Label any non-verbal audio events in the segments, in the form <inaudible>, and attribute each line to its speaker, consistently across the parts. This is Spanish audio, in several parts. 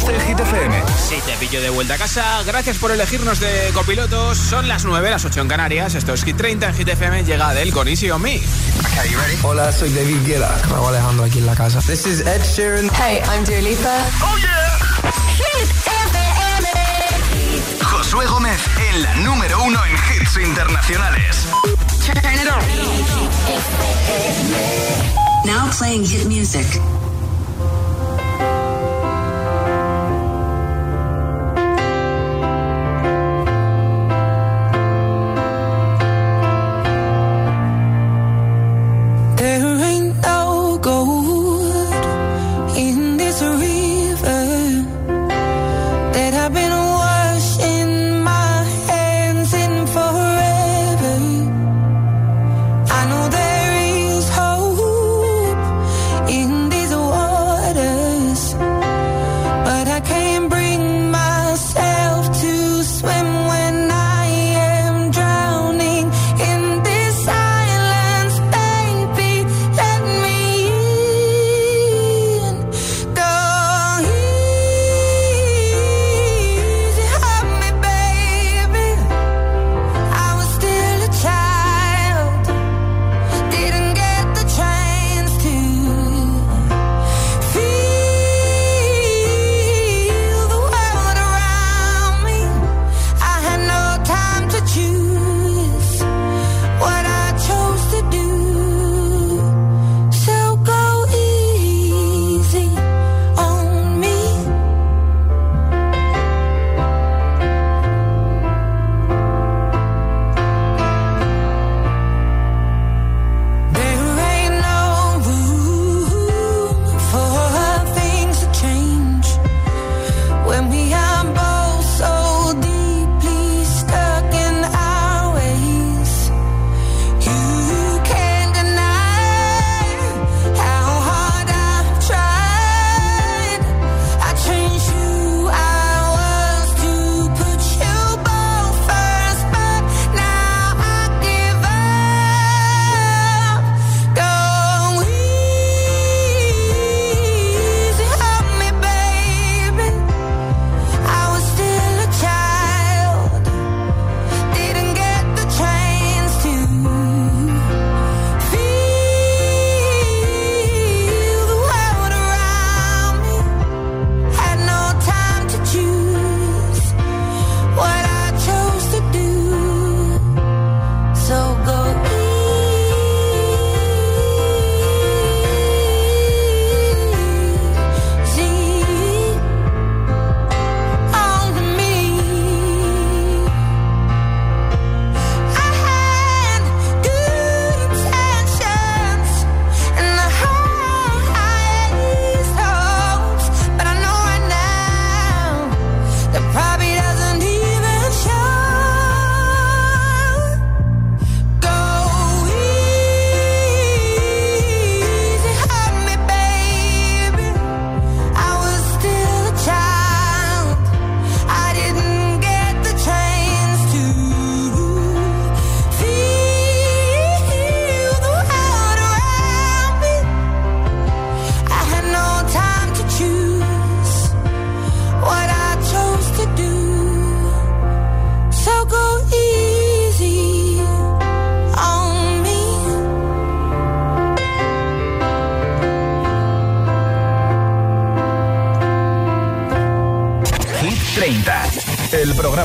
Speaker 1: 12 Hit FM.
Speaker 2: Sí, te pillo de vuelta a casa. Gracias por elegirnos de copilotos. Son las 9, las 8 en Canarias. Esto es Hit 30 en Hit FM. Llega del con Easy on Me.
Speaker 3: Hola, soy David Guetta. Me Alejandro aquí en la casa.
Speaker 4: This is Ed Sheeran.
Speaker 5: Hey, I'm Dua Lipa.
Speaker 1: ¡Oh, yeah!
Speaker 5: Hit FM.
Speaker 1: Josué Gómez en la número uno en hits internacionales.
Speaker 5: Turn it on.
Speaker 6: Now playing hit music.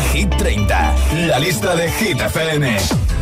Speaker 7: Hit 30, la lista de Hit FM.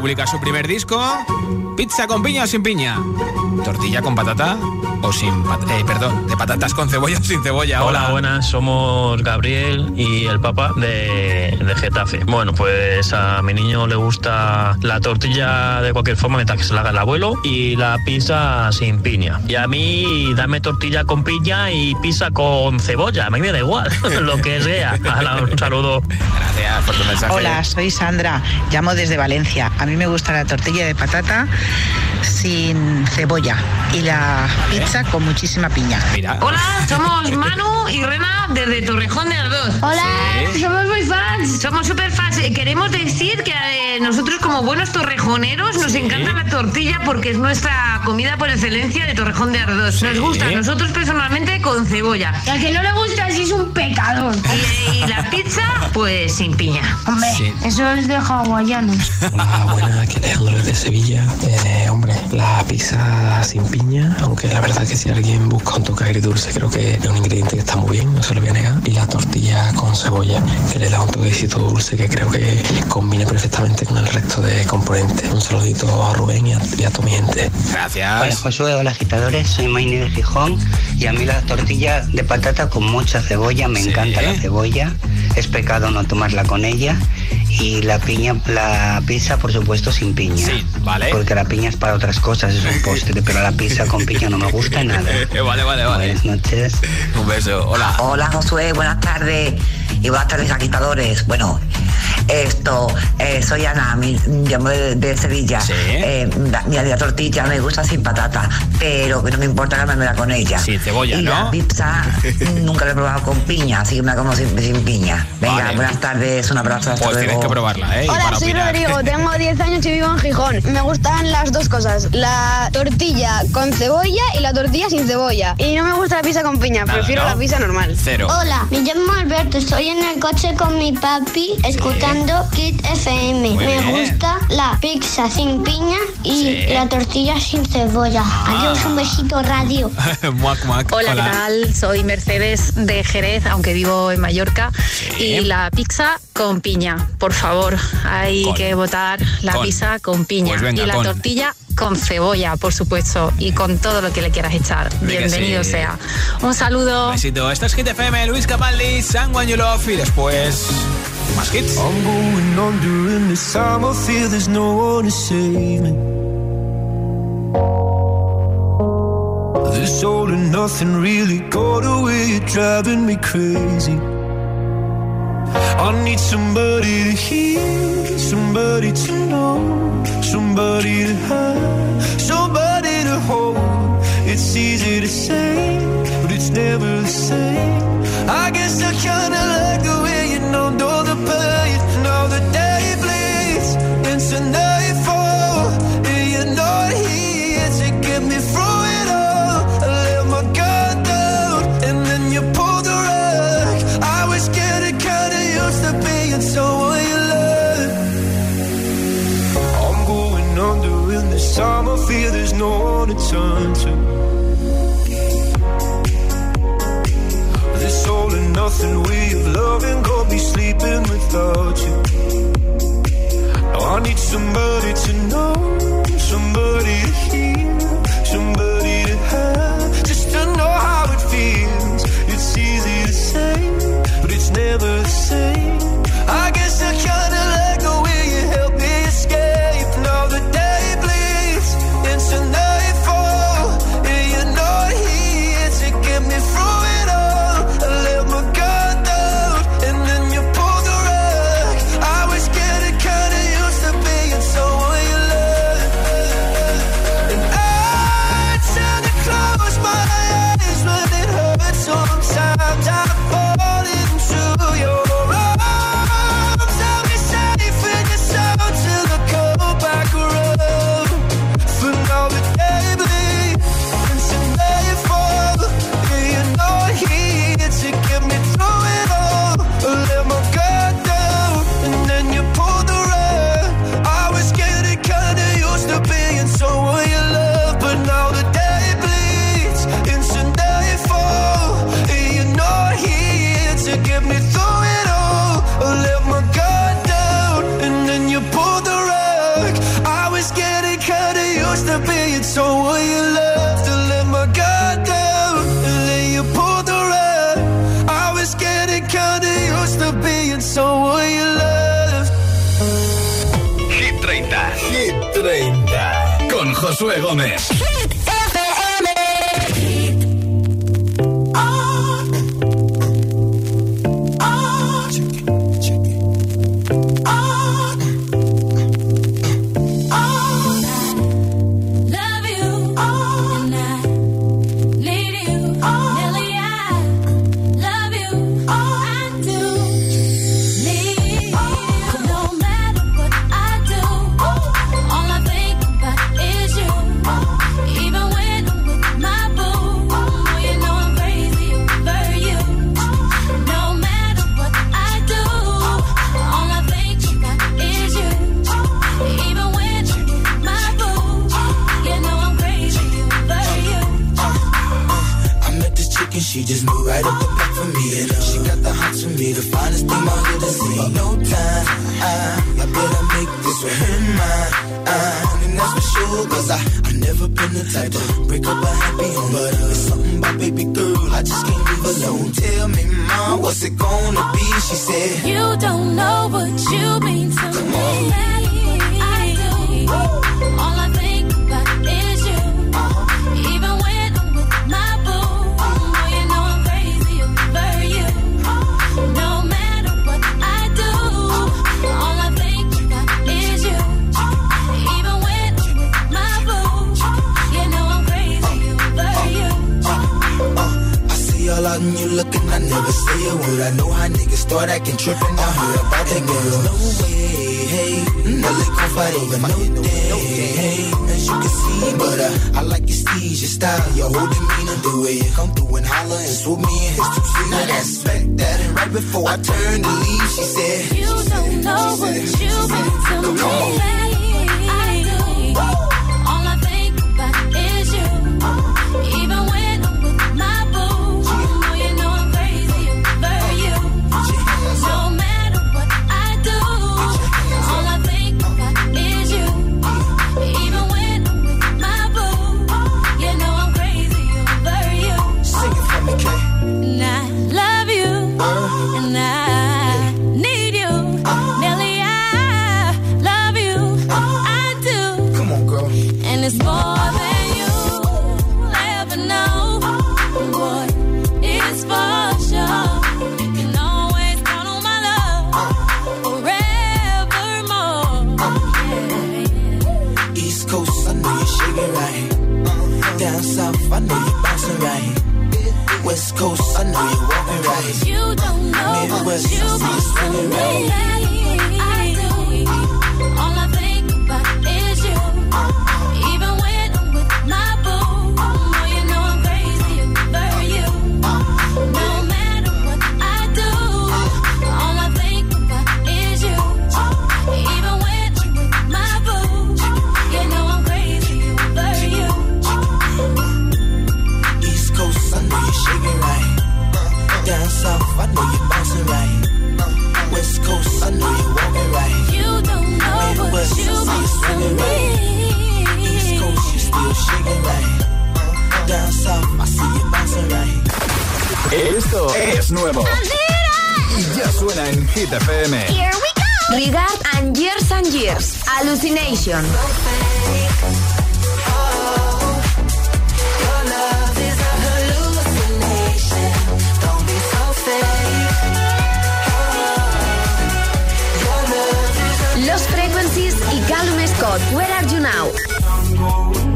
Speaker 2: publica su primer disco. Pizza con piña o sin piña. Tortilla con patata o sin pat- eh, perdón, de patatas con cebolla o sin cebolla.
Speaker 8: Hola, buenas, somos Gabriel y el papá de, de Getafe. Bueno, pues a mi niño le gusta la tortilla de cualquier forma, mientras que se la haga el abuelo, y la pizza sin piña. Y a mí, dame tortilla con piña y pizza con cebolla, a mí me da igual, <laughs> lo que sea. Un saludo.
Speaker 2: Gracias por tu mensaje.
Speaker 9: Hola, soy Sandra, llamo desde Valencia. A mí me gusta la tortilla de patata 啊。Sin cebolla y la pizza con muchísima piña.
Speaker 2: Mira.
Speaker 10: Hola, somos <laughs> Manu y Rena desde Torrejón de Ardoz.
Speaker 11: Hola,
Speaker 2: Sí.
Speaker 11: somos muy fans.
Speaker 10: Somos super fans. Queremos decir que eh, nosotros como buenos torrejoneros nos encanta la tortilla porque es nuestra comida por excelencia de Torrejón de Ardoz. Nos gusta, nosotros personalmente con cebolla.
Speaker 11: Y al que no le gusta, sí es un pecador.
Speaker 10: Y, y la pizza, pues sin piña.
Speaker 11: Hombre,
Speaker 2: Sí.
Speaker 11: eso es de hawaianos.
Speaker 12: Hola, buenas, Alejandro desde Sevilla. Eh, hombre, la pizza sin piña, aunque la verdad que si alguien busca un toque agridulce, creo que es un ingrediente que está muy bien, no se lo voy a negar. Y la tortilla con cebolla, que le da un toquecito dulce que creo que combina perfectamente con el resto de componentes. Un saludito a Rubén y a, y a toda mi gente.
Speaker 13: Hola
Speaker 2: Gracias.
Speaker 13: Josué, hola agitadores, soy Maini de Gijón y a mí la tortilla de patata con mucha cebolla, me
Speaker 2: Sí.
Speaker 13: encanta la cebolla, es pecado no tomarla con ella y la piña, la pizza por supuesto sin piña.
Speaker 2: Sí, vale.
Speaker 13: Porque la piña es para otras cosas, es un <laughs> postre, pero la pizza con piña no me gusta nada. <laughs>
Speaker 2: vale, vale, vale.
Speaker 13: Buenas noches.
Speaker 2: Un beso. Hola.
Speaker 9: Hola Josué, buenas tardes y buenas tardes agitadores. Bueno, esto, eh, soy Ana, mi- llamo de, de Sevilla.
Speaker 2: Sí.
Speaker 9: Eh, mira, la tortilla me gusta sin patata, pero que no me importa ganármela con ella.
Speaker 2: Sin cebolla,
Speaker 9: y
Speaker 2: ¿no?
Speaker 9: la pizza <laughs> nunca la he probado con piña, así que me la como sin, sin piña. Venga,
Speaker 2: Vale.
Speaker 9: buenas tardes, un abrazo, hasta
Speaker 2: Pues tienes que probarla, ¿eh?
Speaker 11: Hola,
Speaker 2: para
Speaker 11: soy
Speaker 2: opinar.
Speaker 11: Rodrigo, tengo <laughs> 10 años y vivo en Gijón. Me gustan las dos cosas, la tortilla con cebolla y la tortilla sin cebolla. Y no me gusta la pizza con piña,
Speaker 2: Nada,
Speaker 11: prefiero
Speaker 2: ¿no?
Speaker 11: la pizza normal.
Speaker 2: Cero.
Speaker 11: Hola, me llamo Alberto, estoy en el coche con mi papi escuchando
Speaker 14: escuchando Kid FM. Muy Me bien. gusta la pizza sin piña y sí. la tortilla sin cebolla. Ah. Adiós, un besito radio. <laughs> muac, muac.
Speaker 15: Hola, Hola, ¿qué tal? Soy Mercedes de Jerez, aunque vivo en Mallorca. Sí. Y la pizza con piña, por favor. Hay con. que votar la con. pizza con piña.
Speaker 2: Pues venga,
Speaker 15: y la con. tortilla con cebolla, por supuesto, y con todo lo que le quieras echar. Bienvenido sí. sea. Un saludo.
Speaker 2: Besito. Esto es GTFM, Luis Capaldi, San Guanyulov y después... Más hits.
Speaker 1: I'm going on during this time. I feel there's no one to save me. This all and nothing really got away. You're driving me crazy. I need somebody to hear, somebody to know.
Speaker 16: Josué Gómez.
Speaker 17: I
Speaker 18: never say a word. I know how niggas start acting trippin'. I heard about that girl. No way, hey. No lick on over but no day, hey. As you can see, but uh, I like your steeze, your style, your whole demeanor. The way you come through and holler and swoop me in his two seater. Now that's back that. And right before I turned to leave, she said,
Speaker 16: You don't know what you've been to me. Know what
Speaker 18: Midwest,
Speaker 16: you've
Speaker 18: I see you
Speaker 16: been to
Speaker 18: swinging
Speaker 16: me.
Speaker 18: Down south, I know you're bouncing right. West Coast, I know you're walking right.
Speaker 16: You don't know what
Speaker 18: Midwest, I see you right. East. Coast, you still shaking right. Down south, I see you bouncing right.
Speaker 6: Esto es nuevo. Y ya suena en Hit FM.
Speaker 19: Here we go. Regard and years and years. Hallucination. Where are you now?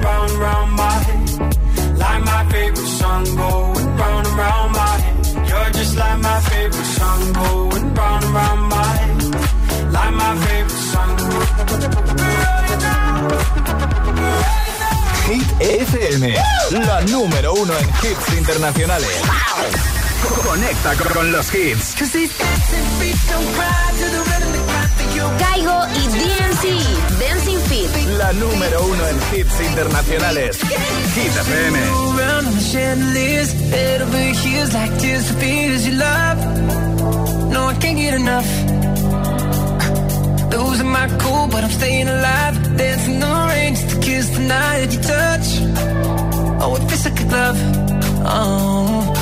Speaker 20: round and round my head. Like my favorite song going round and round my head. You're just like my favorite song going round and round my head. Like my favorite song.
Speaker 6: Hit FM, la número uno en hits internacionales. Conecta con- con los hits.
Speaker 19: Caigo y DNC. Dancing Feet.
Speaker 6: La número uno en hits internacionales. Hit FM.
Speaker 7: No, I can't get enough. Losing my cool, but I'm staying alive. Dancing the rain just to kiss the night that you touch. Oh, it feels like a glove. Oh,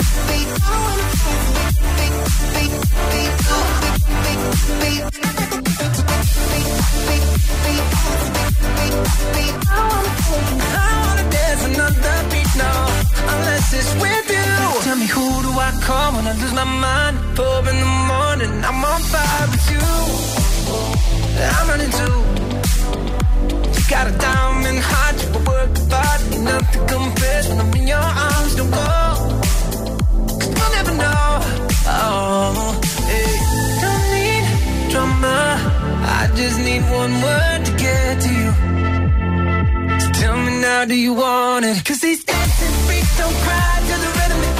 Speaker 7: nothing compares when all this my mind pop in the morning I'm in your arms. Don't go, never know. Oh, hey. Don't need drama, I just need one word to get to you. So tell me now, do you want it? Cause these dancing feet don't cry to the rhythm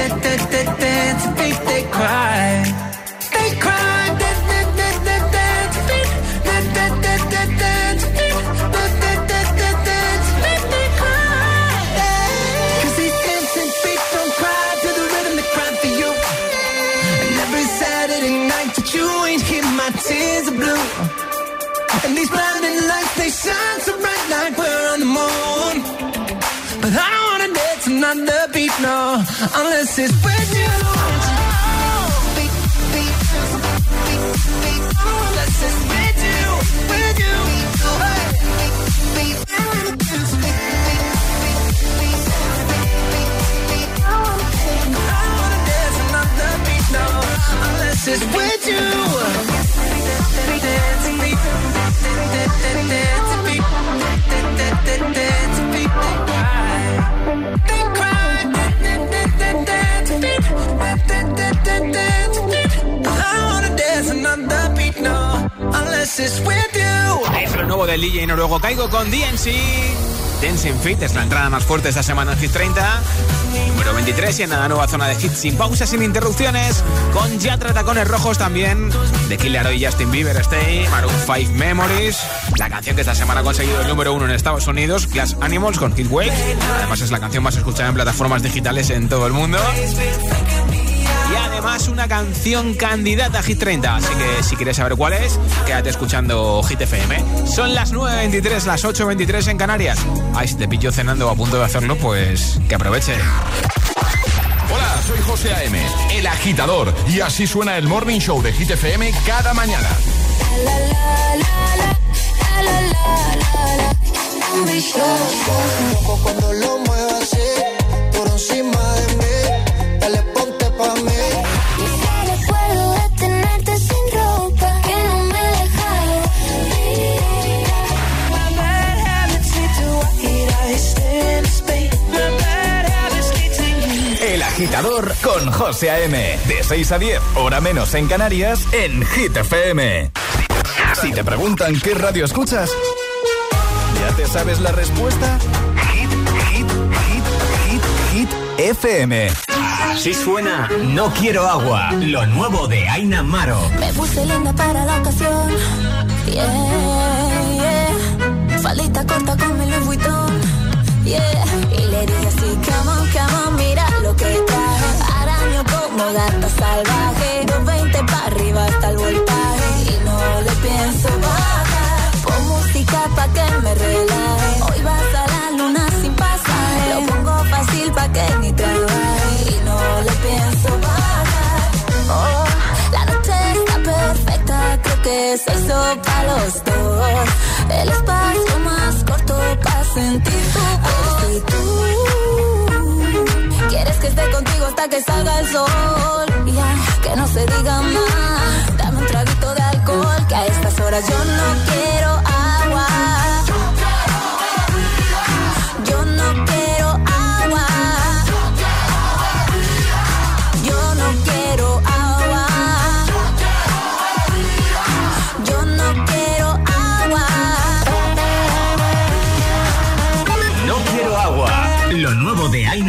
Speaker 7: dance another beat, no, unless it's with you. I wanna dance another beat, no, unless it's with you.
Speaker 2: Es lo nuevo del DJ noruego Caigo con DNC. Dancing Fit es la entrada más fuerte esta semana en Hit 30. Número 23 y en la nueva zona de hits sin pausas, sin interrupciones. Con Yatra Tacones Rojos también. De Killer y Justin Bieber Stay. Maroon 5 Memories. La canción que esta semana ha conseguido el número uno en Estados Unidos. Glass Animals con Kid Wake. Además es la canción más escuchada en plataformas digitales en todo el mundo. Además una canción candidata a Hit 30. Así que si quieres saber cuál es, quédate escuchando Hit FM. Son las 9.23, las 8.23 en Canarias. Ay, si te pillo cenando o a punto de hacerlo, pues que aproveche.
Speaker 6: Hola, soy José A.M., el agitador. Y así suena el Morning Show de Hit FM cada mañana.
Speaker 21: Loco cuando lo mueva así, por encima
Speaker 6: agitador con José A.M. De 6 a 10, hora menos en Canarias, en Hit FM. Si te preguntan qué radio escuchas, ¿ya te sabes la respuesta? Hit, hit, hit, hit, hit, FM.
Speaker 22: Así suena No Quiero Agua, lo nuevo de Aina Maro.
Speaker 23: Me puse linda para la ocasión. Yeah, yeah. Faldita corta con mi Louis Vuitton. Yeah. Y le dije así, come on, come on, mira lo que. Como gata salvaje. 220 para arriba hasta el voltaje. Y no le pienso bajar. Pon música pa' que me relaje. Hoy vas a la luna sin pasaje. Lo pongo fácil pa' que ni trabaje. Y no le pienso bajar. Oh, la noche está perfecta, creo que se hizo para los dos. El espacio más corto para sentir tu cuerpo. Y tú quieres que esté contigo que salga el sol. Que no se diga más. Dame un traguito de alcohol, que a estas horas yo no quiero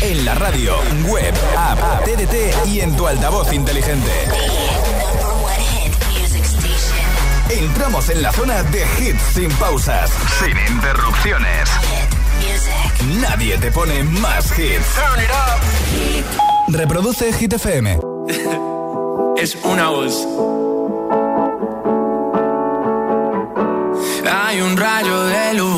Speaker 6: En la radio, web, app, TDT y en tu altavoz inteligente. Entramos en la zona de hits sin pausas, sin interrupciones. Nadie te pone más hits. Reproduce Hit FM. <laughs>
Speaker 7: es una voz. Hay un rayo de luz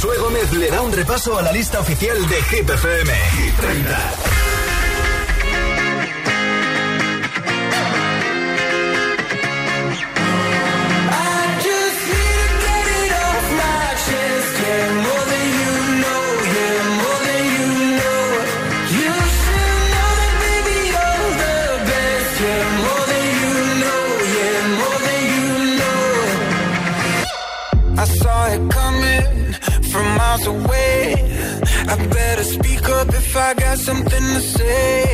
Speaker 6: Josué Gómez le da un repaso a la lista oficial de Hit FM. Hit 30.
Speaker 7: Something to say.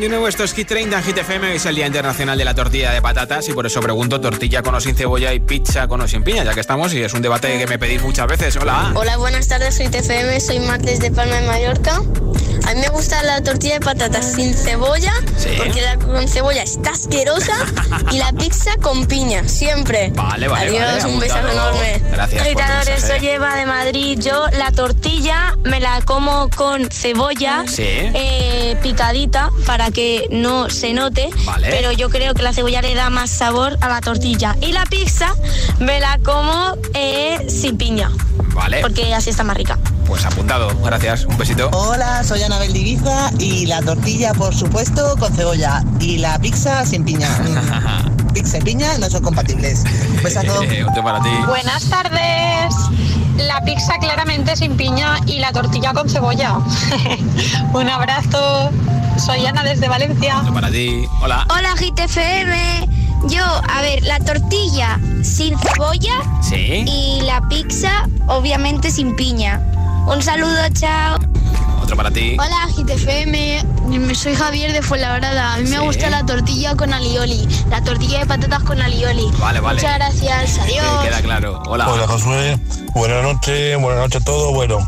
Speaker 7: You Know,
Speaker 2: esto es Hit 30 en Hit FM, es el Día Internacional de la Tortilla de Patatas y por eso pregunto tortilla con o sin cebolla y pizza con o sin piña, ya que estamos y es un debate que me pedís muchas veces. Hola.
Speaker 11: Hola, buenas tardes, soy TFM, soy Martes de Palma de Mallorca. A mí me gusta la tortilla de patatas sin cebolla,
Speaker 2: Sí.
Speaker 11: porque la con cebolla está asquerosa, <laughs> y la pizza con piña, siempre.
Speaker 2: Vale, vale,
Speaker 11: Adiós,
Speaker 2: vale,
Speaker 11: un besazo enorme.
Speaker 2: Gracias mensaje.
Speaker 15: soy Eva de Madrid. Yo la tortilla me la como con cebolla
Speaker 2: Sí.
Speaker 15: eh, picadita para que no se note.
Speaker 2: Vale.
Speaker 15: Pero yo creo que la cebolla le da más sabor a la tortilla. Y la pizza me la como eh, sin piña.
Speaker 2: Vale.
Speaker 15: Porque así está más rica.
Speaker 2: Pues apuntado, gracias, un besito.
Speaker 24: Hola, soy Anabel de Ibiza y la tortilla, por supuesto, con cebolla y la pizza sin piña. <laughs> Pizza y piña no son compatibles. Un besazo. <laughs>
Speaker 2: Otro para ti.
Speaker 25: Buenas tardes. La pizza claramente sin piña y la tortilla con cebolla. <laughs> Un abrazo. Soy Ana desde Valencia.
Speaker 2: Otro para ti. Hola.
Speaker 26: Hola GTFM. Yo, a ver, la tortilla sin cebolla
Speaker 2: Sí.
Speaker 26: y la pizza obviamente sin piña. Un saludo, chao.
Speaker 2: Otro para ti.
Speaker 26: Hola GTFM, soy Javier de Fuenlabrada. A mí me gusta la tortilla con alioli, la tortilla de patatas con alioli.
Speaker 2: Vale, vale.
Speaker 26: Muchas gracias, adiós.
Speaker 2: Sí, queda claro. Hola.
Speaker 27: Hola Josué, buenas noches, buenas noches a todos. Bueno,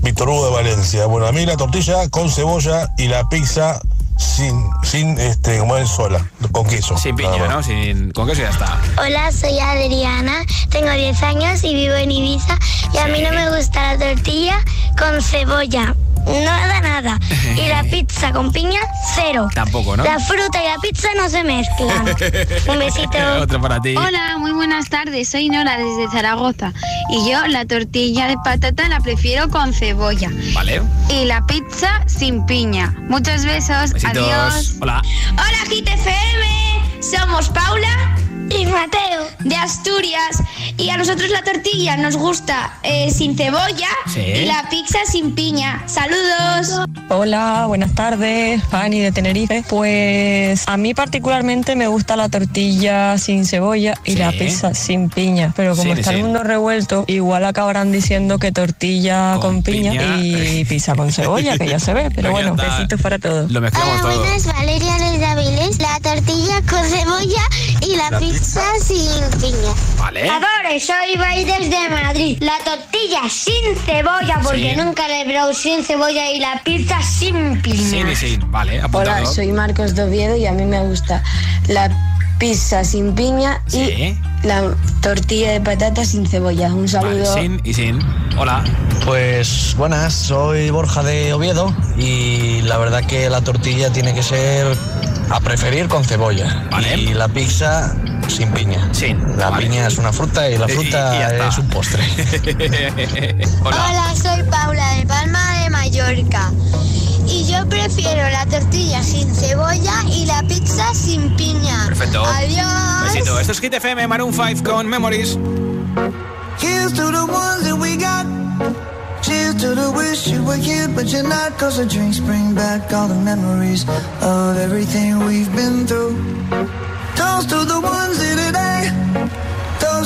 Speaker 27: Víctor Hugo de Valencia. Bueno, a mí la tortilla con cebolla y la pizza sin, sin este, como es sola, con queso.
Speaker 2: Sin piña. ¿no? Sin, con queso ya está.
Speaker 14: Hola, soy Adriana, tengo 10 años y vivo en Ibiza y a mí no me gusta la tortilla con cebolla. Nada, nada. Y la <laughs> pizza con piña, cero.
Speaker 2: Tampoco, ¿no?
Speaker 14: La fruta y la pizza no se mezclan. <laughs> Un besito.
Speaker 2: Otro para ti.
Speaker 28: Hola, muy buenas tardes. Soy Nora desde Zaragoza. Y yo la tortilla de patata la prefiero con cebolla.
Speaker 2: Vale.
Speaker 28: Y la pizza sin piña. Muchos besos.
Speaker 2: Besitos.
Speaker 28: Adiós.
Speaker 2: Hola.
Speaker 26: Hola GTFM, somos Paula y Mateo de Asturias y a nosotros la tortilla nos gusta eh, sin cebolla
Speaker 29: Sí.
Speaker 26: y la pizza sin piña. Saludos.
Speaker 29: Hola, buenas tardes, Fanny de Tenerife. Pues a mí particularmente me gusta la tortilla sin cebolla y
Speaker 2: Sí.
Speaker 29: la pizza sin piña, pero como
Speaker 2: Sí,
Speaker 29: está
Speaker 2: sí.
Speaker 29: el mundo revuelto, igual acabarán diciendo que tortilla con, piña,
Speaker 2: piña.
Speaker 29: y <laughs> pizza con cebolla, que ya se ve, pero bueno, besitos para todos.
Speaker 2: Lo mezclamos todo.
Speaker 14: Valeria desde Avilés, la tortilla con cebolla y la,
Speaker 2: La
Speaker 14: pizza sin piña.
Speaker 2: Vale.
Speaker 14: Adore, soy Bay desde Madrid. La tortilla sin cebolla, porque
Speaker 2: Sí.
Speaker 14: nunca la he probado sin cebolla y la pizza sin piña.
Speaker 2: Y sin. Vale, apuntado.
Speaker 30: Hola, soy Marcos de Oviedo y a mí me gusta la pizza sin piña
Speaker 2: Sí.
Speaker 30: y la tortilla de patatas sin cebolla. Un saludo.
Speaker 2: Vale, sin y sin. Hola.
Speaker 31: Pues buenas, soy Borja de Oviedo y la verdad que la tortilla tiene que ser a preferir con cebolla. Y la pizza sin piña.
Speaker 2: Sin.
Speaker 31: La
Speaker 2: vale.
Speaker 31: piña es una fruta y la
Speaker 2: Y- y
Speaker 31: fruta es un postre. <laughs> <laughs>
Speaker 2: Hola.
Speaker 14: soy Paula de Palma de Mallorca. Y yo prefiero la tortilla sin cebolla y la pizza sin piña.
Speaker 2: Perfecto.
Speaker 14: Adiós.
Speaker 2: Besito. Esto es Hit FM, Maroon 5 con Memories.
Speaker 32: Here's to the ones that we got. Cheers to the wish you were here, but you're not. Cause the drinks bring back all the memories of everything we've been through. Toast to the ones here today.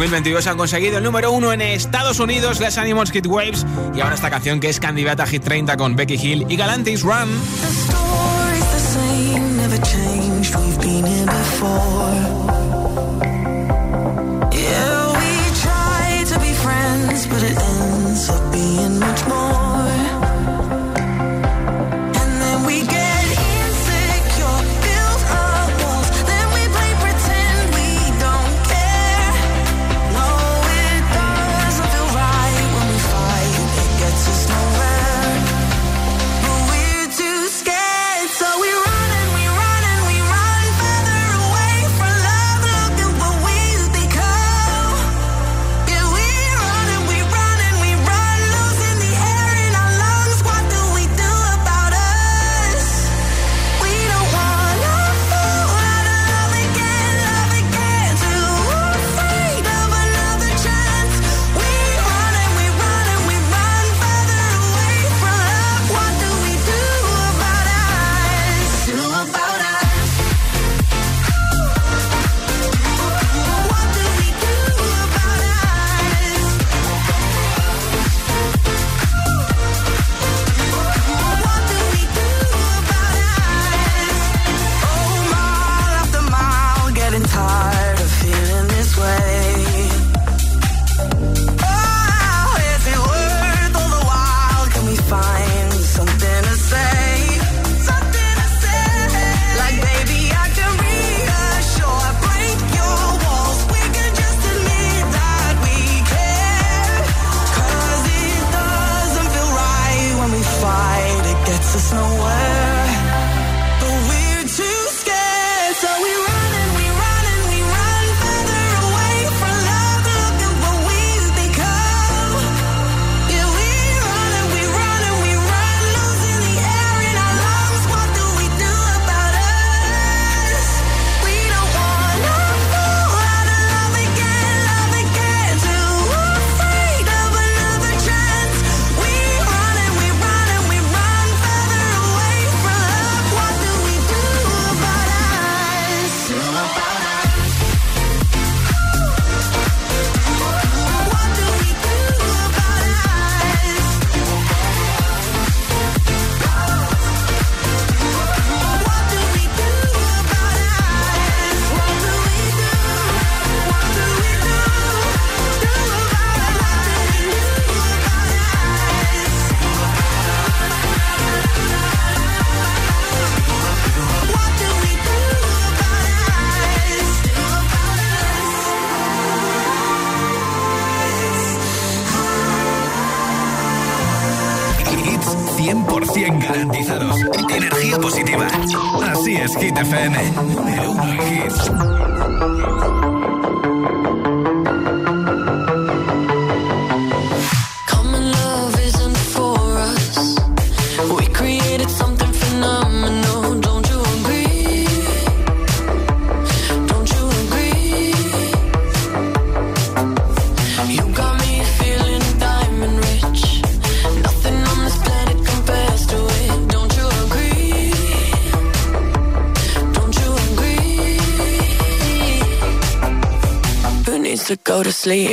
Speaker 2: 2022 han conseguido el número uno en Estados Unidos, las Animals Kid Waves, y ahora esta canción que es candidata a Hit 30 con Becky Hill y Galantis Run.
Speaker 5: But it ends up being much more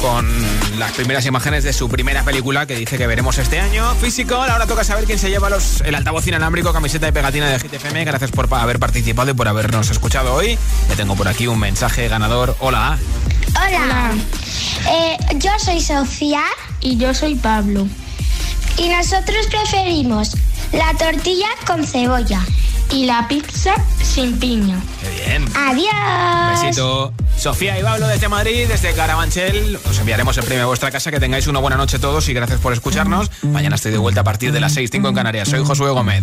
Speaker 23: Con las primeras imágenes de su primera película que dice que veremos este año. Físico, ahora toca saber quién se lleva los, el altavoz inalámbrico, camiseta y pegatina de GTFM. Gracias por haber participado y por habernos escuchado hoy. Le tengo por aquí un mensaje ganador. Hola.
Speaker 14: Hola. Eh, yo soy Sofía.
Speaker 26: Y yo soy Pablo.
Speaker 14: Y nosotros preferimos la tortilla con cebolla.
Speaker 26: Y la pizza sin piña.
Speaker 23: Qué bien.
Speaker 14: Adiós.
Speaker 23: Besito. Sofía y Pablo desde Madrid, desde Carabanchel. Os enviaremos el premio a vuestra casa. Que tengáis una buena noche todos y gracias por escucharnos. Mañana estoy de vuelta a partir de las 6.05 en Canarias. Soy Josué Gómez.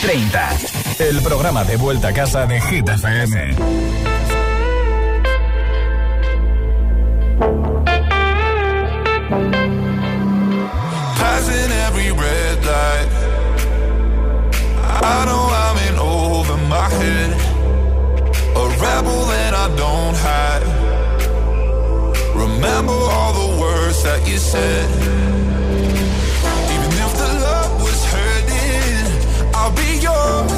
Speaker 6: 30, el programa de vuelta a casa de Hit FM.
Speaker 1: Passing every red light. I know I'm in over my head. A rebel that I don't hide. Remember all the words that you said. Yours.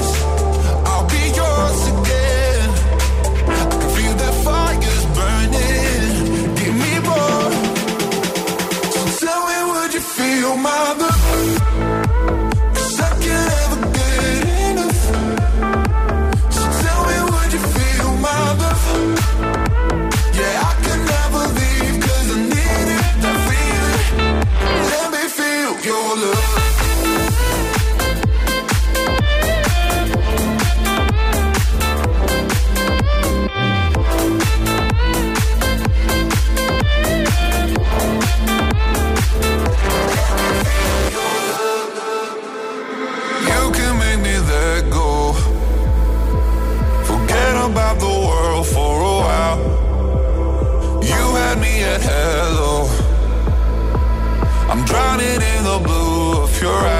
Speaker 1: Blue of